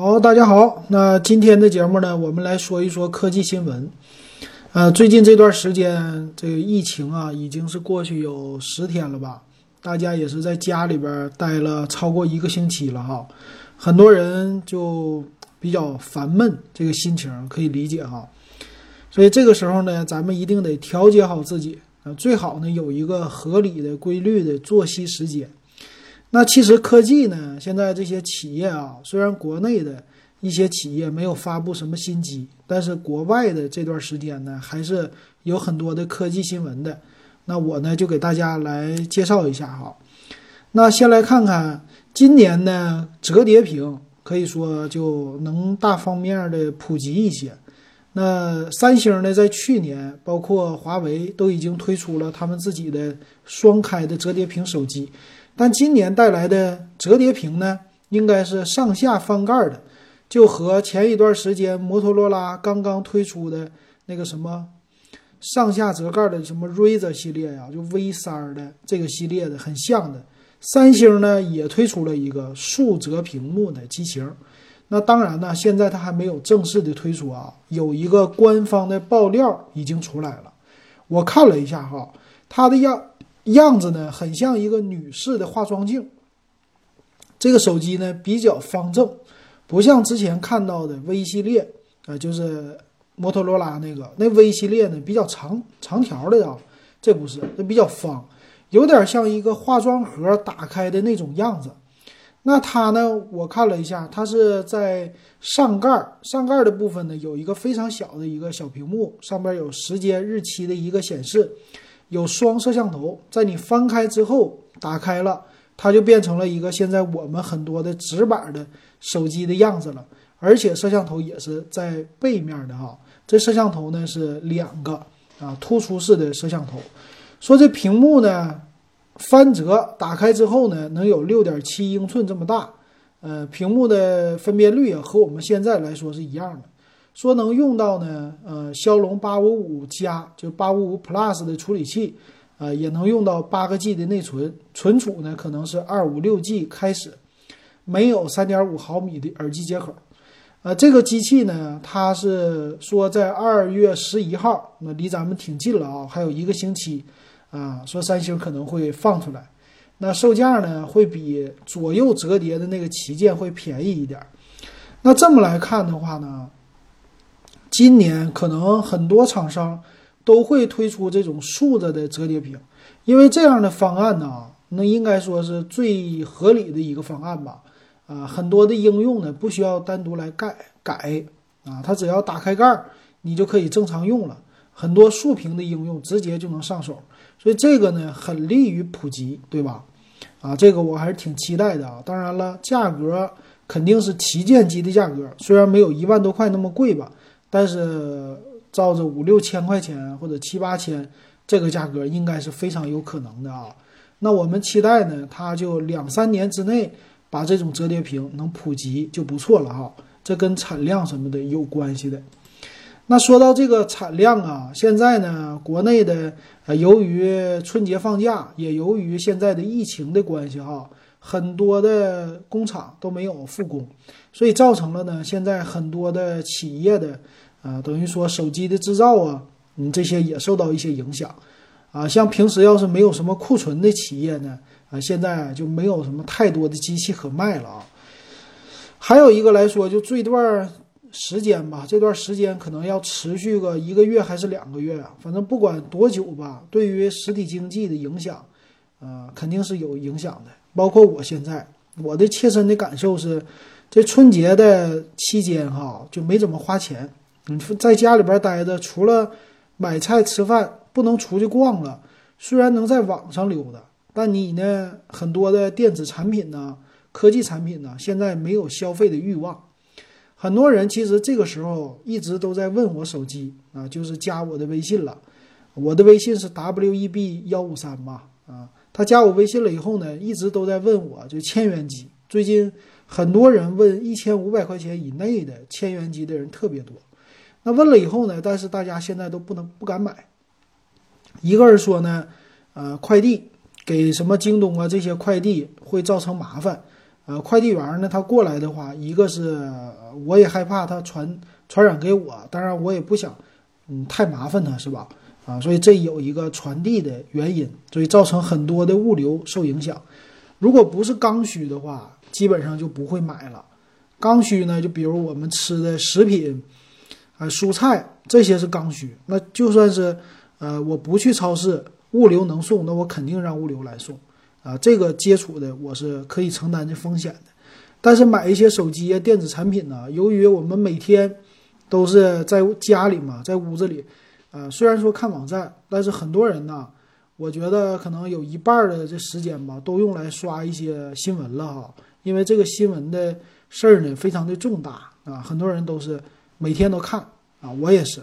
好，大家好。那今天的节目呢，我们来说一说科技新闻。呃，最近这段时间，这个疫情啊，已经是过去有十天了吧？大家也是在家里边待了超过一个星期了哈，很多人就比较烦闷，这个心情可以理解哈。所以这个时候呢，咱们一定得调节好自己啊，最好呢有一个合理的、规律的作息时间。那其实科技呢，现在这些企业啊，虽然国内的一些企业没有发布什么新机，但是国外的这段时间呢，还是有很多的科技新闻的。那我呢，就给大家来介绍一下哈。那先来看看今年呢，折叠屏可以说就能大方面的普及一些。那三星呢，在去年，包括华为都已经推出了他们自己的双开的折叠屏手机。但今年带来的折叠屏呢，应该是上下翻盖的，就和前一段时间摩托罗拉刚刚推出的那个什么上下折盖的什么 Razr 系列呀，就 V 三的这个系列的很像的。三星呢也推出了一个竖折屏幕的机型，那当然呢，现在它还没有正式的推出啊，有一个官方的爆料已经出来了，我看了一下哈，它的样。样子呢，很像一个女士的化妆镜。这个手机呢比较方正，不像之前看到的 V 系列啊，就是摩托罗拉那个那 V 系列呢比较长长条的啊，这不是，这比较方，有点像一个化妆盒打开的那种样子。那它呢，我看了一下，它是在上盖上盖的部分呢有一个非常小的一个小屏幕，上边有时间日期的一个显示。有双摄像头，在你翻开之后打开了，它就变成了一个现在我们很多的直板的手机的样子了。而且摄像头也是在背面的哈，这摄像头呢是两个啊，突出式的摄像头。说这屏幕呢翻折打开之后呢，能有六点七英寸这么大，呃，屏幕的分辨率啊和我们现在来说是一样的。说能用到呢，呃，骁龙八五五加，就八五五 Plus 的处理器，呃，也能用到八个 G 的内存，存储呢可能是二五六 G 开始，没有三点五毫米的耳机接口，呃，这个机器呢，它是说在二月十一号，那离咱们挺近了啊，还有一个星期，啊，说三星可能会放出来，那售价呢会比左右折叠的那个旗舰会便宜一点，那这么来看的话呢？今年可能很多厂商都会推出这种竖着的折叠屏，因为这样的方案呢，那应该说是最合理的一个方案吧。啊，很多的应用呢不需要单独来盖改啊，它只要打开盖儿，你就可以正常用了。很多竖屏的应用直接就能上手，所以这个呢很利于普及，对吧？啊，这个我还是挺期待的啊。当然了，价格肯定是旗舰机的价格，虽然没有一万多块那么贵吧。但是照着五六千块钱或者七八千这个价格，应该是非常有可能的啊。那我们期待呢，它就两三年之内把这种折叠屏能普及就不错了哈。这跟产量什么的有关系的。那说到这个产量啊，现在呢，国内的呃，由于春节放假，也由于现在的疫情的关系哈，很多的工厂都没有复工，所以造成了呢，现在很多的企业的。啊，等于说手机的制造啊，你这些也受到一些影响，啊，像平时要是没有什么库存的企业呢，啊，现在就没有什么太多的机器可卖了啊。还有一个来说，就这段时间吧，这段时间可能要持续个一个月还是两个月啊，反正不管多久吧，对于实体经济的影响，啊，肯定是有影响的。包括我现在，我的切身的感受是，这春节的期间哈，就没怎么花钱。你在家里边待着，除了买菜吃饭，不能出去逛了。虽然能在网上溜达，但你呢，很多的电子产品呢，科技产品呢，现在没有消费的欲望。很多人其实这个时候一直都在问我手机啊，就是加我的微信了。我的微信是 w e b 幺五三嘛，啊，他加我微信了以后呢，一直都在问我就千元机。最近很多人问一千五百块钱以内的千元机的人特别多。那问了以后呢？但是大家现在都不能不敢买。一个是说呢，呃，快递给什么京东啊这些快递会造成麻烦，呃，快递员呢他过来的话，一个是我也害怕他传传染给我，当然我也不想嗯太麻烦他，是吧？啊，所以这有一个传递的原因，所以造成很多的物流受影响。如果不是刚需的话，基本上就不会买了。刚需呢，就比如我们吃的食品，啊，蔬菜这些是刚需。那就算是呃，我不去超市，物流能送，那我肯定让物流来送。啊，这个接触的我是可以承担这风险的。但是买一些手机啊、电子产品呢，由于我们每天都是在家里嘛，在屋子里，呃，虽然说看网站，但是很多人呢。我觉得可能有一半的这时间吧，都用来刷一些新闻了哈。因为这个新闻的事儿呢，非常的重大啊，很多人都是每天都看啊，我也是。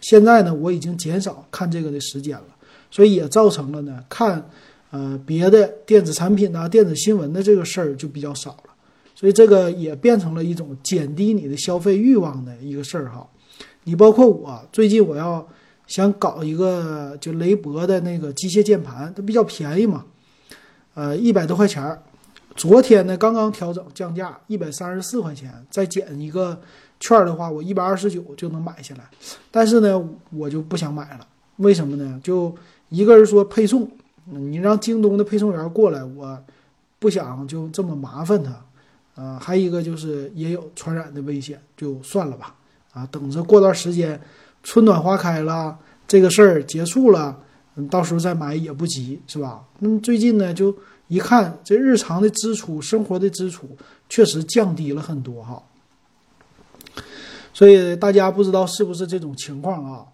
现在呢，我已经减少看这个的时间了，所以也造成了呢，看呃别的电子产品呐、电子新闻的这个事儿就比较少了。所以这个也变成了一种减低你的消费欲望的一个事儿哈。你包括我，最近我要。想搞一个就雷博的那个机械键盘，它比较便宜嘛，呃，一百多块钱儿。昨天呢刚刚调整降价，一百三十四块钱，再减一个券的话，我一百二十九就能买下来。但是呢，我就不想买了，为什么呢？就一个人说配送，你让京东的配送员过来，我不想就这么麻烦他。呃，还有一个就是也有传染的危险，就算了吧。啊，等着过段时间。春暖花开了，这个事儿结束了，嗯，到时候再买也不急，是吧？那么最近呢，就一看这日常的支出、生活的支出确实降低了很多哈。所以大家不知道是不是这种情况啊？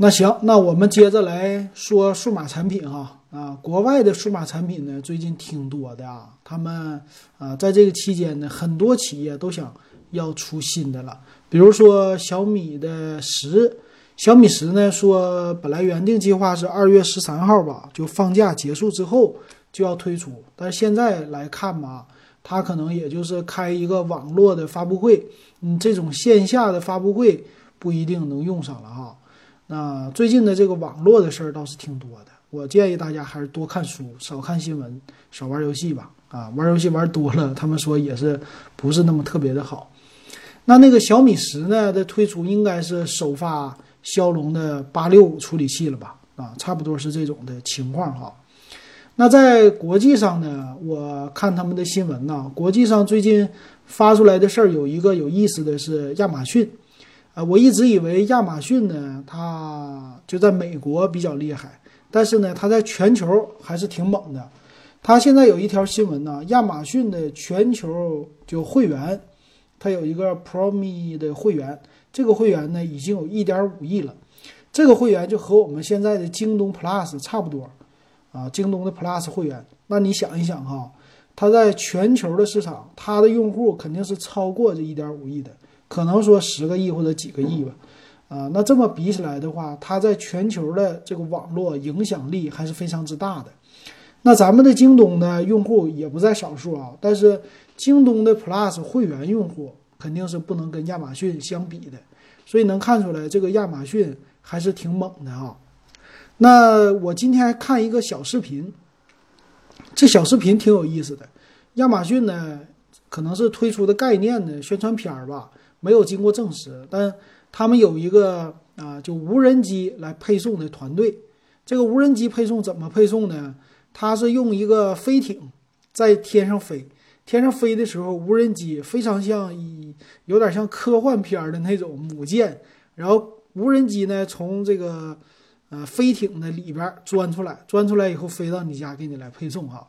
那行，那我们接着来说数码产品哈啊，国外的数码产品呢最近挺多的啊，他们啊在这个期间呢，很多企业都想要出新的了。比如说小米的十，小米十呢说本来原定计划是二月十三号吧，就放假结束之后就要推出，但是现在来看吧，它可能也就是开一个网络的发布会，嗯，这种线下的发布会不一定能用上了哈。那最近的这个网络的事儿倒是挺多的，我建议大家还是多看书，少看新闻，少玩游戏吧。啊，玩游戏玩多了，他们说也是不是那么特别的好。那那个小米十呢的推出应该是首发骁龙的八六五处理器了吧？啊，差不多是这种的情况哈。那在国际上呢，我看他们的新闻呢，国际上最近发出来的事儿有一个有意思的是亚马逊，啊，我一直以为亚马逊呢，它就在美国比较厉害，但是呢，它在全球还是挺猛的。它现在有一条新闻呢，亚马逊的全球就会员。它有一个 Prome 的会员，这个会员呢已经有一点五亿了。这个会员就和我们现在的京东 Plus 差不多啊，京东的 Plus 会员。那你想一想哈，它在全球的市场，它的用户肯定是超过这一点五亿的，可能说十个亿或者几个亿吧。啊，那这么比起来的话，它在全球的这个网络影响力还是非常之大的。那咱们的京东呢，用户也不在少数啊，但是。京东的 Plus 会员用户肯定是不能跟亚马逊相比的，所以能看出来这个亚马逊还是挺猛的啊。那我今天看一个小视频，这小视频挺有意思的。亚马逊呢，可能是推出的概念的宣传片儿吧，没有经过证实，但他们有一个啊，就无人机来配送的团队。这个无人机配送怎么配送呢？它是用一个飞艇在天上飞。天上飞的时候，无人机非常像一有点像科幻片的那种母舰，然后无人机呢从这个呃飞艇的里边钻出来，钻出来以后飞到你家给你来配送哈。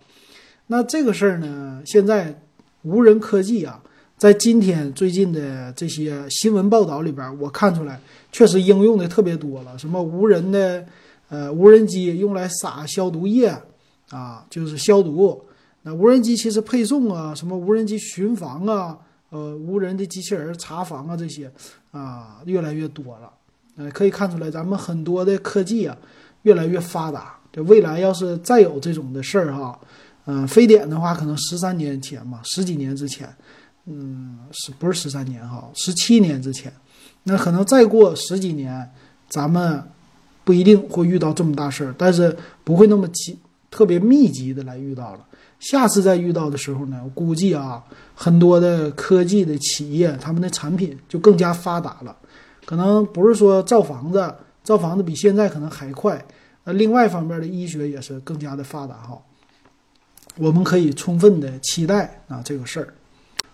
那这个事儿呢，现在无人科技啊，在今天最近的这些新闻报道里边，我看出来确实应用的特别多了。什么无人的呃无人机用来撒消毒液啊，就是消毒。那无人机其实配送啊，什么无人机巡防啊，呃，无人的机器人查房啊，这些啊，越来越多了。呃，可以看出来，咱们很多的科技啊，越来越发达。这未来要是再有这种的事儿哈，嗯，非典的话，可能十三年前嘛，十几年之前，嗯，是不是十三年哈？十七年之前，那可能再过十几年，咱们不一定会遇到这么大事儿，但是不会那么急。特别密集的来遇到了。下次再遇到的时候呢，我估计啊，很多的科技的企业，他们的产品就更加发达了。可能不是说造房子，造房子比现在可能还快。那另外一方面的医学也是更加的发达哈。我们可以充分的期待啊这个事儿。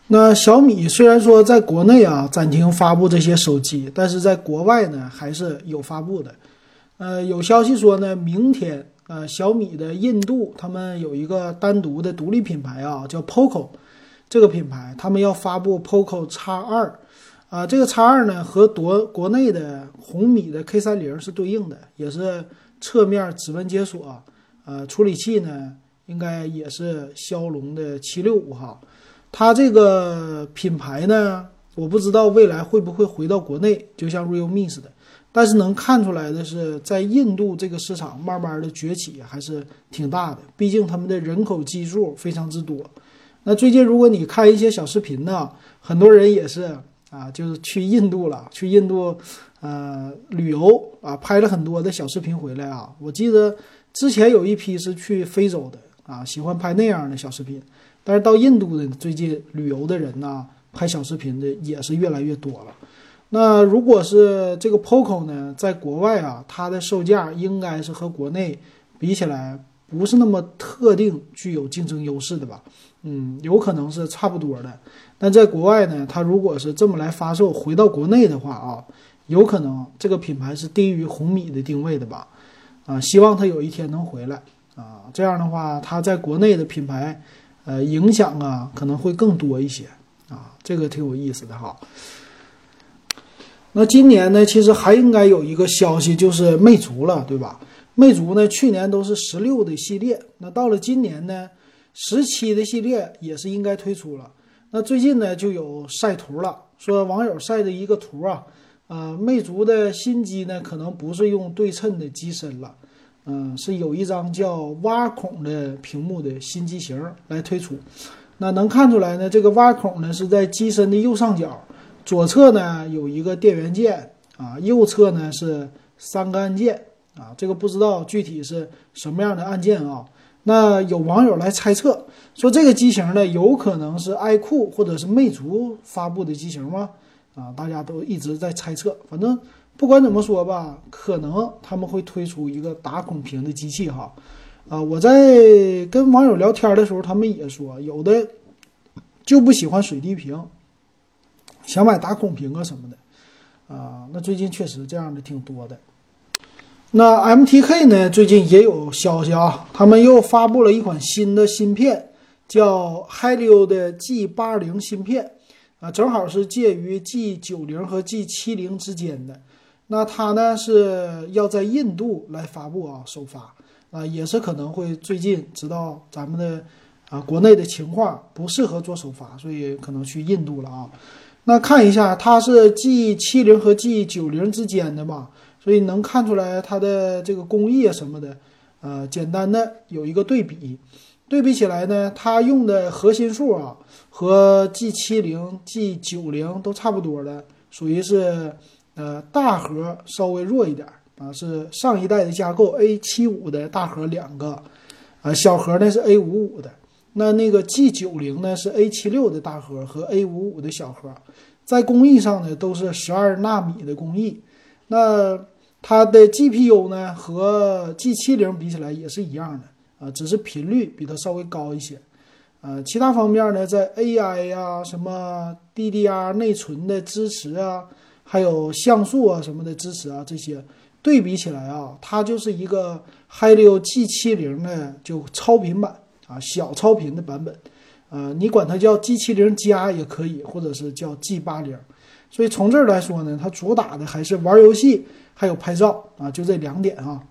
那小米虽然说在国内啊暂停发布这些手机，但是在国外呢还是有发布的。呃，有消息说呢，明天。呃，小米的印度他们有一个单独的独立品牌啊，叫 Poco，这个品牌他们要发布 Poco X 二，啊，这个 X 二呢和国国内的红米的 K 三零是对应的，也是侧面指纹解锁，呃，处理器呢应该也是骁龙的七六五哈，它这个品牌呢，我不知道未来会不会回到国内，就像 Realme 似的。但是能看出来的是，在印度这个市场慢慢的崛起还是挺大的，毕竟他们的人口基数非常之多。那最近如果你看一些小视频呢，很多人也是啊，就是去印度了，去印度呃旅游啊，拍了很多的小视频回来啊。我记得之前有一批是去非洲的啊，喜欢拍那样的小视频，但是到印度的最近旅游的人呢，拍小视频的也是越来越多了。那如果是这个 Poco 呢，在国外啊，它的售价应该是和国内比起来不是那么特定具有竞争优势的吧？嗯，有可能是差不多的。但在国外呢，它如果是这么来发售，回到国内的话啊，有可能这个品牌是低于红米的定位的吧？啊，希望它有一天能回来啊，这样的话，它在国内的品牌呃影响啊可能会更多一些啊，这个挺有意思的哈。那今年呢，其实还应该有一个消息，就是魅族了，对吧？魅族呢，去年都是十六的系列，那到了今年呢，十七的系列也是应该推出了。那最近呢，就有晒图了，说网友晒的一个图啊，呃，魅族的新机呢，可能不是用对称的机身了，嗯，是有一张叫挖孔的屏幕的新机型来推出。那能看出来呢，这个挖孔呢是在机身的右上角。左侧呢有一个电源键啊，右侧呢是三个按键啊，这个不知道具体是什么样的按键啊。那有网友来猜测说，这个机型呢有可能是爱酷或者是魅族发布的机型吗？啊，大家都一直在猜测。反正不管怎么说吧，可能他们会推出一个打孔屏的机器哈。啊，我在跟网友聊天的时候，他们也说有的就不喜欢水滴屏。想买打孔屏啊什么的，啊，那最近确实这样的挺多的。那 MTK 呢，最近也有消息啊，他们又发布了一款新的芯片，叫 Helio 的 G 八零芯片，啊，正好是介于 G 九零和 G 七零之间的。那它呢是要在印度来发布啊，首发啊，也是可能会最近知道咱们的啊国内的情况不适合做首发，所以可能去印度了啊。那看一下，它是 G 七零和 G 九零之间的嘛，所以能看出来它的这个工艺啊什么的，呃，简单的有一个对比，对比起来呢，它用的核心数啊和 G 七零、G 九零都差不多的，属于是呃大核稍微弱一点啊，是上一代的架构 A 七五的大核两个，啊小核呢是 A 五五的。那那个 G 九零呢是 A 七六的大核和 A 五五的小核，在工艺上呢都是十二纳米的工艺。那它的 GPU 呢和 G 七零比起来也是一样的啊，只是频率比它稍微高一些。呃，其他方面呢，在 AI 呀、什么 DDR 内存的支持啊，还有像素啊什么的支持啊，这些对比起来啊，它就是一个 Helio G 七零的就超频版。啊，小超频的版本，呃，你管它叫 G 七零加也可以，或者是叫 G 八零。所以从这儿来说呢，它主打的还是玩游戏，还有拍照啊，就这两点啊，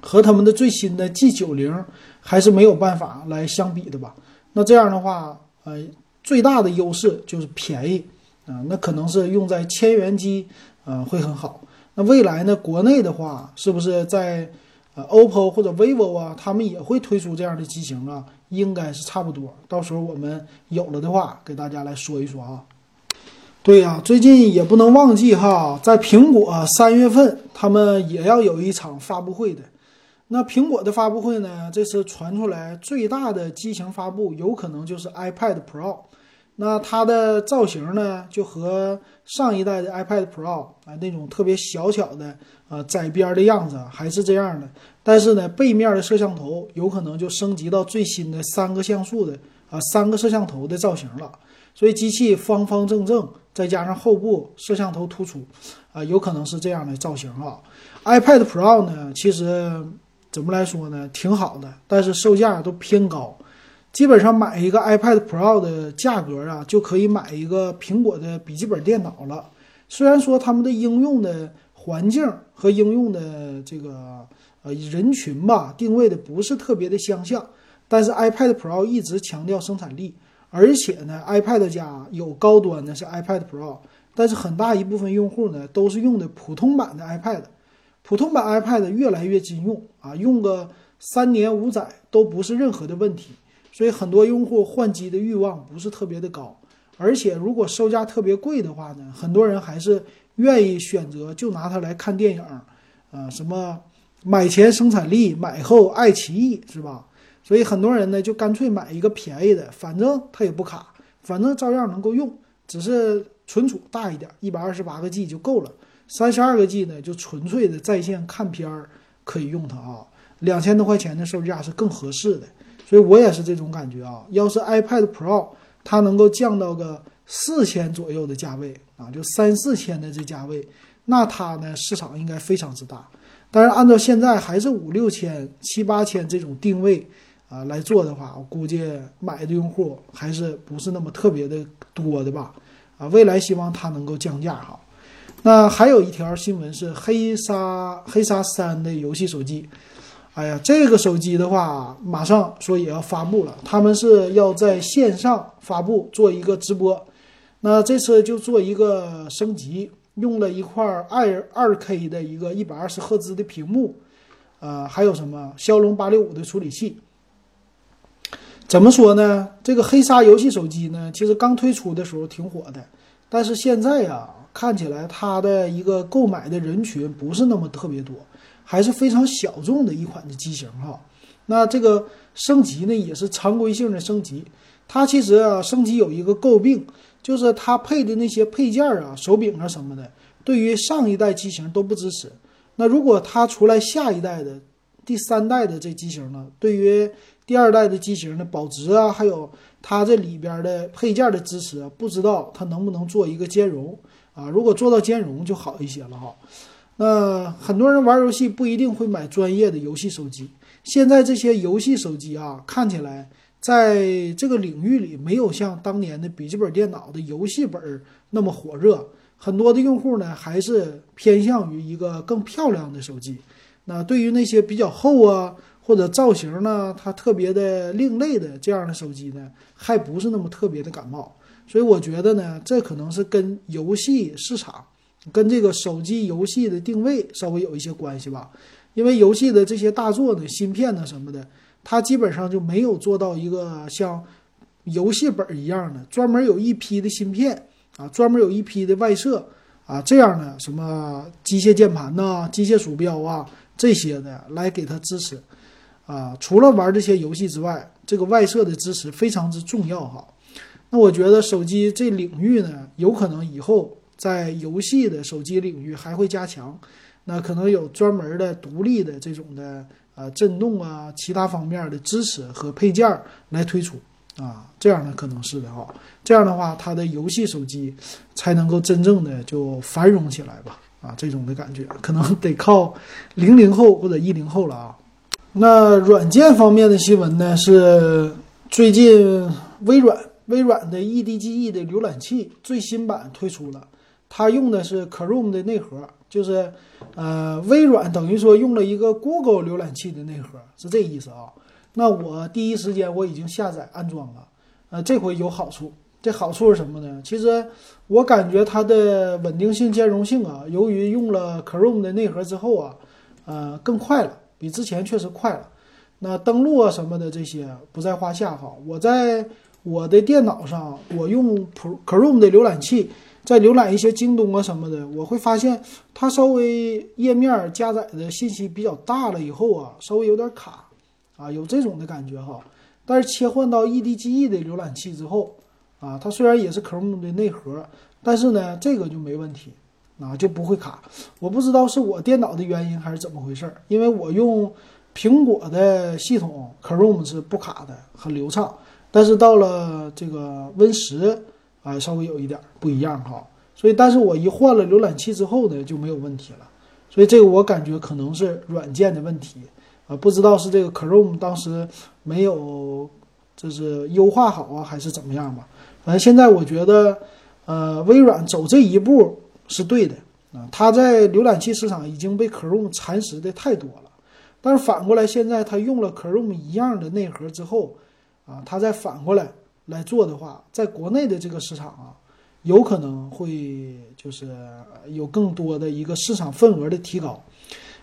和他们的最新的 G 九零还是没有办法来相比的吧？那这样的话，呃，最大的优势就是便宜啊，那可能是用在千元机，呃，会很好。那未来呢，国内的话，是不是在？呃，OPPO 或者 vivo 啊，他们也会推出这样的机型啊，应该是差不多。到时候我们有了的话，给大家来说一说啊。对呀，最近也不能忘记哈，在苹果三月份他们也要有一场发布会的。那苹果的发布会呢，这次传出来最大的机型发布，有可能就是 iPad Pro。那它的造型呢，就和上一代的 iPad Pro 啊那种特别小巧的呃窄边的样子还是这样的，但是呢，背面的摄像头有可能就升级到最新的三个像素的啊三个摄像头的造型了。所以机器方方正正，再加上后部摄像头突出，啊，有可能是这样的造型啊。iPad Pro 呢，其实怎么来说呢，挺好的，但是售价都偏高。基本上买一个 iPad Pro 的价格啊，就可以买一个苹果的笔记本电脑了。虽然说他们的应用的环境和应用的这个呃人群吧，定位的不是特别的相像，但是 iPad Pro 一直强调生产力，而且呢，iPad 家有高端的是 iPad Pro，但是很大一部分用户呢都是用的普通版的 iPad，普通版 iPad 越来越经用啊，用个三年五载都不是任何的问题。所以很多用户换机的欲望不是特别的高，而且如果售价特别贵的话呢，很多人还是愿意选择就拿它来看电影，啊，什么买前生产力，买后爱奇艺，是吧？所以很多人呢就干脆买一个便宜的，反正它也不卡，反正照样能够用，只是存储大一点，一百二十八个 G 就够了，三十二个 G 呢就纯粹的在线看片儿可以用它啊，两千多块钱的售价是更合适的。所以我也是这种感觉啊，要是 iPad Pro 它能够降到个四千左右的价位啊，就三四千的这价位，那它呢市场应该非常之大。但是按照现在还是五六千、七八千这种定位啊来做的话，我估计买的用户还是不是那么特别的多的吧？啊，未来希望它能够降价哈。那还有一条新闻是黑鲨黑鲨三的游戏手机。哎呀，这个手机的话，马上说也要发布了。他们是要在线上发布，做一个直播。那这次就做一个升级，用了一块二二 K 的一个一百二十赫兹的屏幕，呃，还有什么骁龙八六五的处理器。怎么说呢？这个黑鲨游戏手机呢，其实刚推出的时候挺火的，但是现在呀，看起来它的一个购买的人群不是那么特别多。还是非常小众的一款的机型哈，那这个升级呢也是常规性的升级。它其实啊升级有一个诟病，就是它配的那些配件啊、手柄啊什么的，对于上一代机型都不支持。那如果它出来下一代的第三代的这机型呢，对于第二代的机型的保值啊，还有它这里边的配件的支持，不知道它能不能做一个兼容啊？如果做到兼容就好一些了哈。那很多人玩游戏不一定会买专业的游戏手机。现在这些游戏手机啊，看起来在这个领域里没有像当年的笔记本电脑的游戏本那么火热。很多的用户呢，还是偏向于一个更漂亮的手机。那对于那些比较厚啊，或者造型呢，它特别的另类的这样的手机呢，还不是那么特别的感冒。所以我觉得呢，这可能是跟游戏市场。跟这个手机游戏的定位稍微有一些关系吧，因为游戏的这些大作呢，芯片呢什么的，它基本上就没有做到一个像游戏本一样的专门有一批的芯片啊，专门有一批的外设啊，这样的什么机械键盘呐、机械鼠标啊这些的来给它支持啊。除了玩这些游戏之外，这个外设的支持非常之重要哈。那我觉得手机这领域呢，有可能以后。在游戏的手机领域还会加强，那可能有专门的独立的这种的呃震动啊，其他方面的支持和配件来推出啊，这样呢可能是的哈，这样的话它的游戏手机才能够真正的就繁荣起来吧啊，这种的感觉可能得靠零零后或者一零后了啊。那软件方面的新闻呢是最近微软微软的 EDGE 的浏览器最新版推出了。它用的是 Chrome 的内核，就是，呃，微软等于说用了一个 Google 浏览器的内核，是这意思啊。那我第一时间我已经下载安装了，呃，这回有好处。这好处是什么呢？其实我感觉它的稳定性、兼容性啊，由于用了 Chrome 的内核之后啊，呃，更快了，比之前确实快了。那登录啊什么的这些不在话下哈。我在我的电脑上我用 Chrome 的浏览器，在浏览一些京东啊什么的，我会发现它稍微页面加载的信息比较大了以后啊，稍微有点卡啊，有这种的感觉哈。但是切换到 EDGE 的浏览器之后啊，它虽然也是 Chrome 的内核，但是呢，这个就没问题啊，就不会卡。我不知道是我电脑的原因还是怎么回事，因为我用苹果的系统 Chrome 是不卡的，很流畅。但是到了这个 Win 十啊，稍微有一点不一样哈。所以，但是我一换了浏览器之后呢，就没有问题了。所以这个我感觉可能是软件的问题。啊，不知道是这个 Chrome 当时没有，就是优化好啊，还是怎么样吧？反正现在我觉得，呃，微软走这一步是对的啊。它在浏览器市场已经被 Chrome 蚕食的太多了，但是反过来，现在它用了 Chrome 一样的内核之后，啊，它再反过来来做的话，在国内的这个市场啊，有可能会就是有更多的一个市场份额的提高。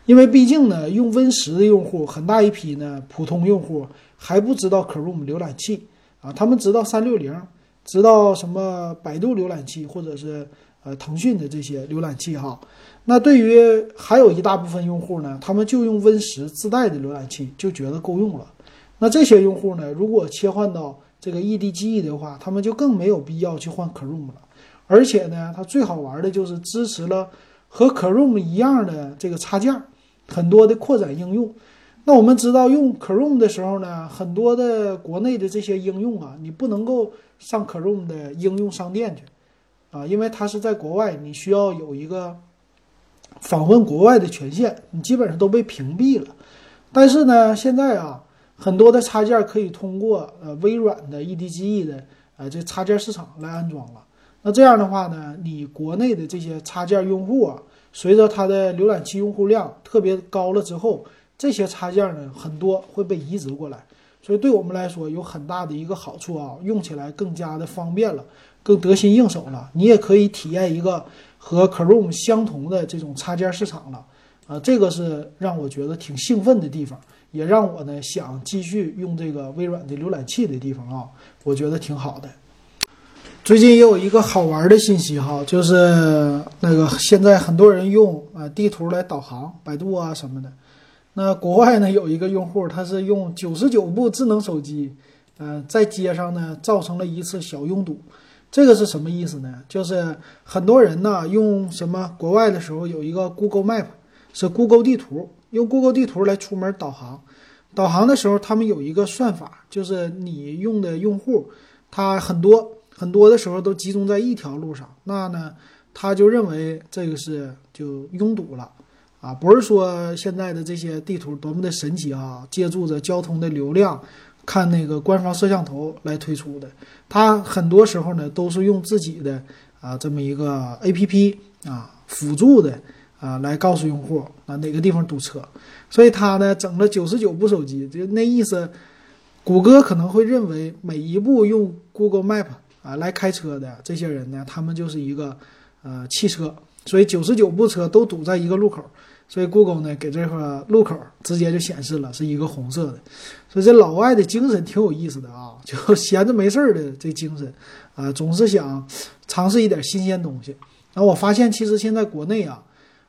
因为毕竟呢，用 Win 十的用户很大一批呢，普通用户还不知道 Chrome 浏览器啊，他们知道三六零，知道什么百度浏览器或者是呃腾讯的这些浏览器哈。那对于还有一大部分用户呢，他们就用 Win 十自带的浏览器就觉得够用了。那这些用户呢，如果切换到这个 EDGE 的话，他们就更没有必要去换 Chrome 了。而且呢，它最好玩的就是支持了和 Chrome 一样的这个插件。很多的扩展应用，那我们知道用 Chrome 的时候呢，很多的国内的这些应用啊，你不能够上 Chrome 的应用商店去啊，因为它是在国外，你需要有一个访问国外的权限，你基本上都被屏蔽了。但是呢，现在啊，很多的插件可以通过呃微软的 EDGE 的呃这插件市场来安装了。那这样的话呢，你国内的这些插件用户啊。随着它的浏览器用户量特别高了之后，这些插件呢很多会被移植过来，所以对我们来说有很大的一个好处啊，用起来更加的方便了，更得心应手了。你也可以体验一个和 Chrome 相同的这种插件市场了，啊，这个是让我觉得挺兴奋的地方，也让我呢想继续用这个微软的浏览器的地方啊，我觉得挺好的。最近也有一个好玩的信息哈，就是那个现在很多人用啊地图来导航，百度啊什么的。那国外呢有一个用户，他是用九十九部智能手机，呃，在街上呢造成了一次小拥堵。这个是什么意思呢？就是很多人呢用什么国外的时候有一个 Google Map，是 Google 地图，用 Google 地图来出门导航。导航的时候，他们有一个算法，就是你用的用户，他很多。很多的时候都集中在一条路上，那呢，他就认为这个是就拥堵了，啊，不是说现在的这些地图多么的神奇啊，借助着交通的流量，看那个官方摄像头来推出的，他很多时候呢都是用自己的啊这么一个 A P P 啊辅助的啊来告诉用户啊哪个地方堵车，所以他呢整了九十九部手机，就那意思，谷歌可能会认为每一部用 Google Map。啊，来开车的这些人呢，他们就是一个呃汽车，所以九十九部车都堵在一个路口，所以 Google 呢给这个路口直接就显示了是一个红色的，所以这老外的精神挺有意思的啊，就闲着没事儿的这精神啊，总是想尝试一点新鲜东西。然后我发现其实现在国内啊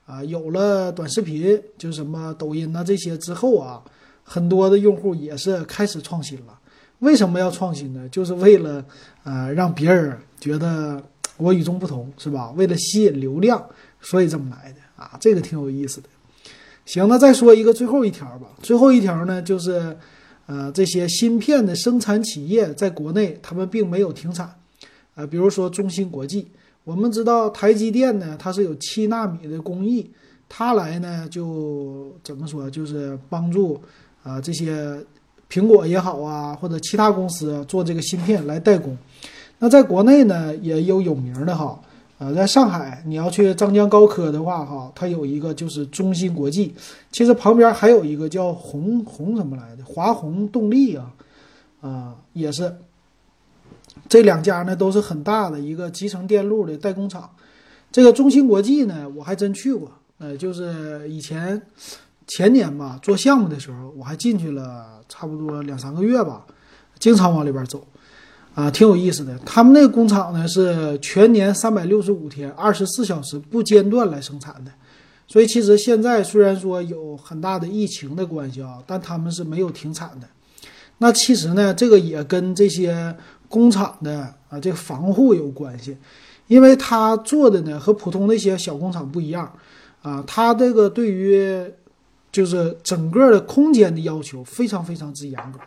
啊有了短视频，就什么抖音呐这些之后啊，很多的用户也是开始创新了。为什么要创新呢？就是为了，呃，让别人觉得我与众不同，是吧？为了吸引流量，所以这么来的啊，这个挺有意思的。行，那再说一个最后一条吧。最后一条呢，就是，呃，这些芯片的生产企业在国内，他们并没有停产，啊，比如说中芯国际，我们知道台积电呢，它是有七纳米的工艺，它来呢就怎么说，就是帮助啊这些。苹果也好啊，或者其他公司做这个芯片来代工。那在国内呢，也有有名的哈，呃，在上海你要去张江高科的话哈，它有一个就是中芯国际，其实旁边还有一个叫宏宏什么来的华宏动力啊，啊，也是这两家呢都是很大的一个集成电路的代工厂。这个中芯国际呢，我还真去过，呃，就是以前。前年吧，做项目的时候，我还进去了差不多两三个月吧，经常往里边走，啊，挺有意思的。他们那个工厂呢是全年三百六十五天，二十四小时不间断来生产的。所以其实现在虽然说有很大的疫情的关系啊，但他们是没有停产的。那其实呢，这个也跟这些工厂的啊这个防护有关系，因为他做的呢和普通的一些小工厂不一样啊，他这个对于就是整个的空间的要求非常非常之严格。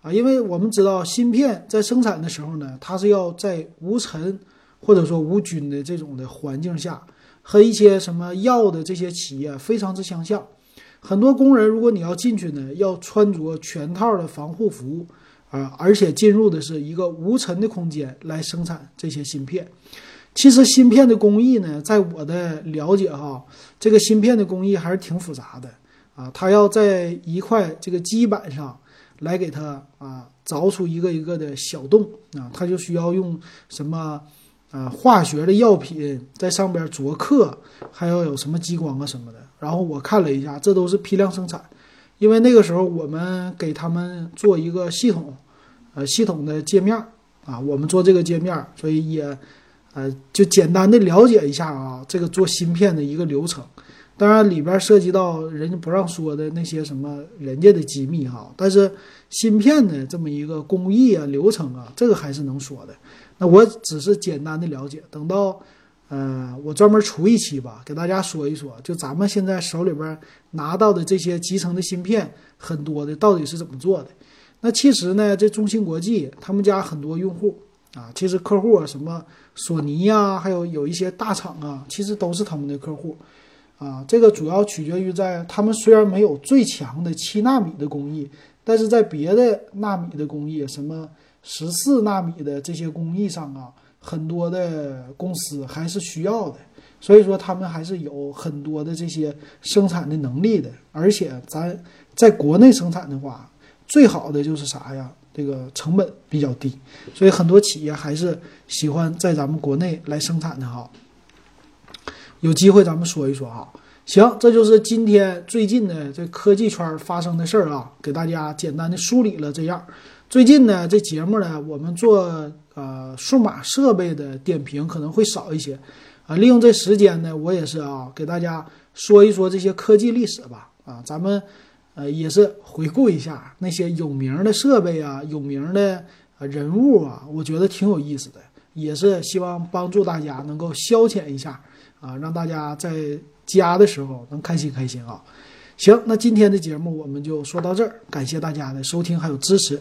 啊，因为我们知道芯片在生产的时候呢，它是要在无尘或者说无菌的这种的环境下，和一些什么药的这些企业非常之相像。很多工人，如果你要进去呢，要穿着全套的防护服啊，而且进入的是一个无尘的空间来生产这些芯片。其实芯片的工艺呢，在我的了解哈，这个芯片的工艺还是挺复杂的啊，它要在一块这个基板上。来给它啊凿出一个一个的小洞啊，它就需要用什么啊化学的药品在上边着刻，还要有什么激光啊什么的。然后我看了一下，这都是批量生产，因为那个时候我们给他们做一个系统，呃系统的界面啊，我们做这个界面，所以也呃就简单的了解一下啊这个做芯片的一个流程。当然，里边涉及到人家不让说的那些什么人家的机密哈，但是芯片的这么一个工艺啊、流程啊，这个还是能说的。那我只是简单的了解，等到呃我专门出一期吧，给大家说一说，就咱们现在手里边拿到的这些集成的芯片，很多的到底是怎么做的。那其实呢，这中芯国际他们家很多用户啊，其实客户啊，什么索尼呀，还有有一些大厂啊，其实都是他们的客户。啊，这个主要取决于在他们虽然没有最强的七纳米的工艺，但是在别的纳米的工艺，什么十四纳米的这些工艺上啊，很多的公司还是需要的，所以说他们还是有很多的这些生产的能力的。而且咱在国内生产的话，最好的就是啥呀？这个成本比较低，所以很多企业还是喜欢在咱们国内来生产的哈。有机会咱们说一说哈，行，这就是今天最近的这科技圈发生的事儿啊，给大家简单的梳理了这样。最近呢，这节目呢，我们做呃数码设备的点评可能会少一些啊。利用这时间呢，我也是啊，给大家说一说这些科技历史吧啊，咱们呃也是回顾一下那些有名的设备啊，有名的人物啊，我觉得挺有意思的，也是希望帮助大家能够消遣一下。啊，让大家在家的时候能开心开心啊！行，那今天的节目我们就说到这儿，感谢大家的收听还有支持。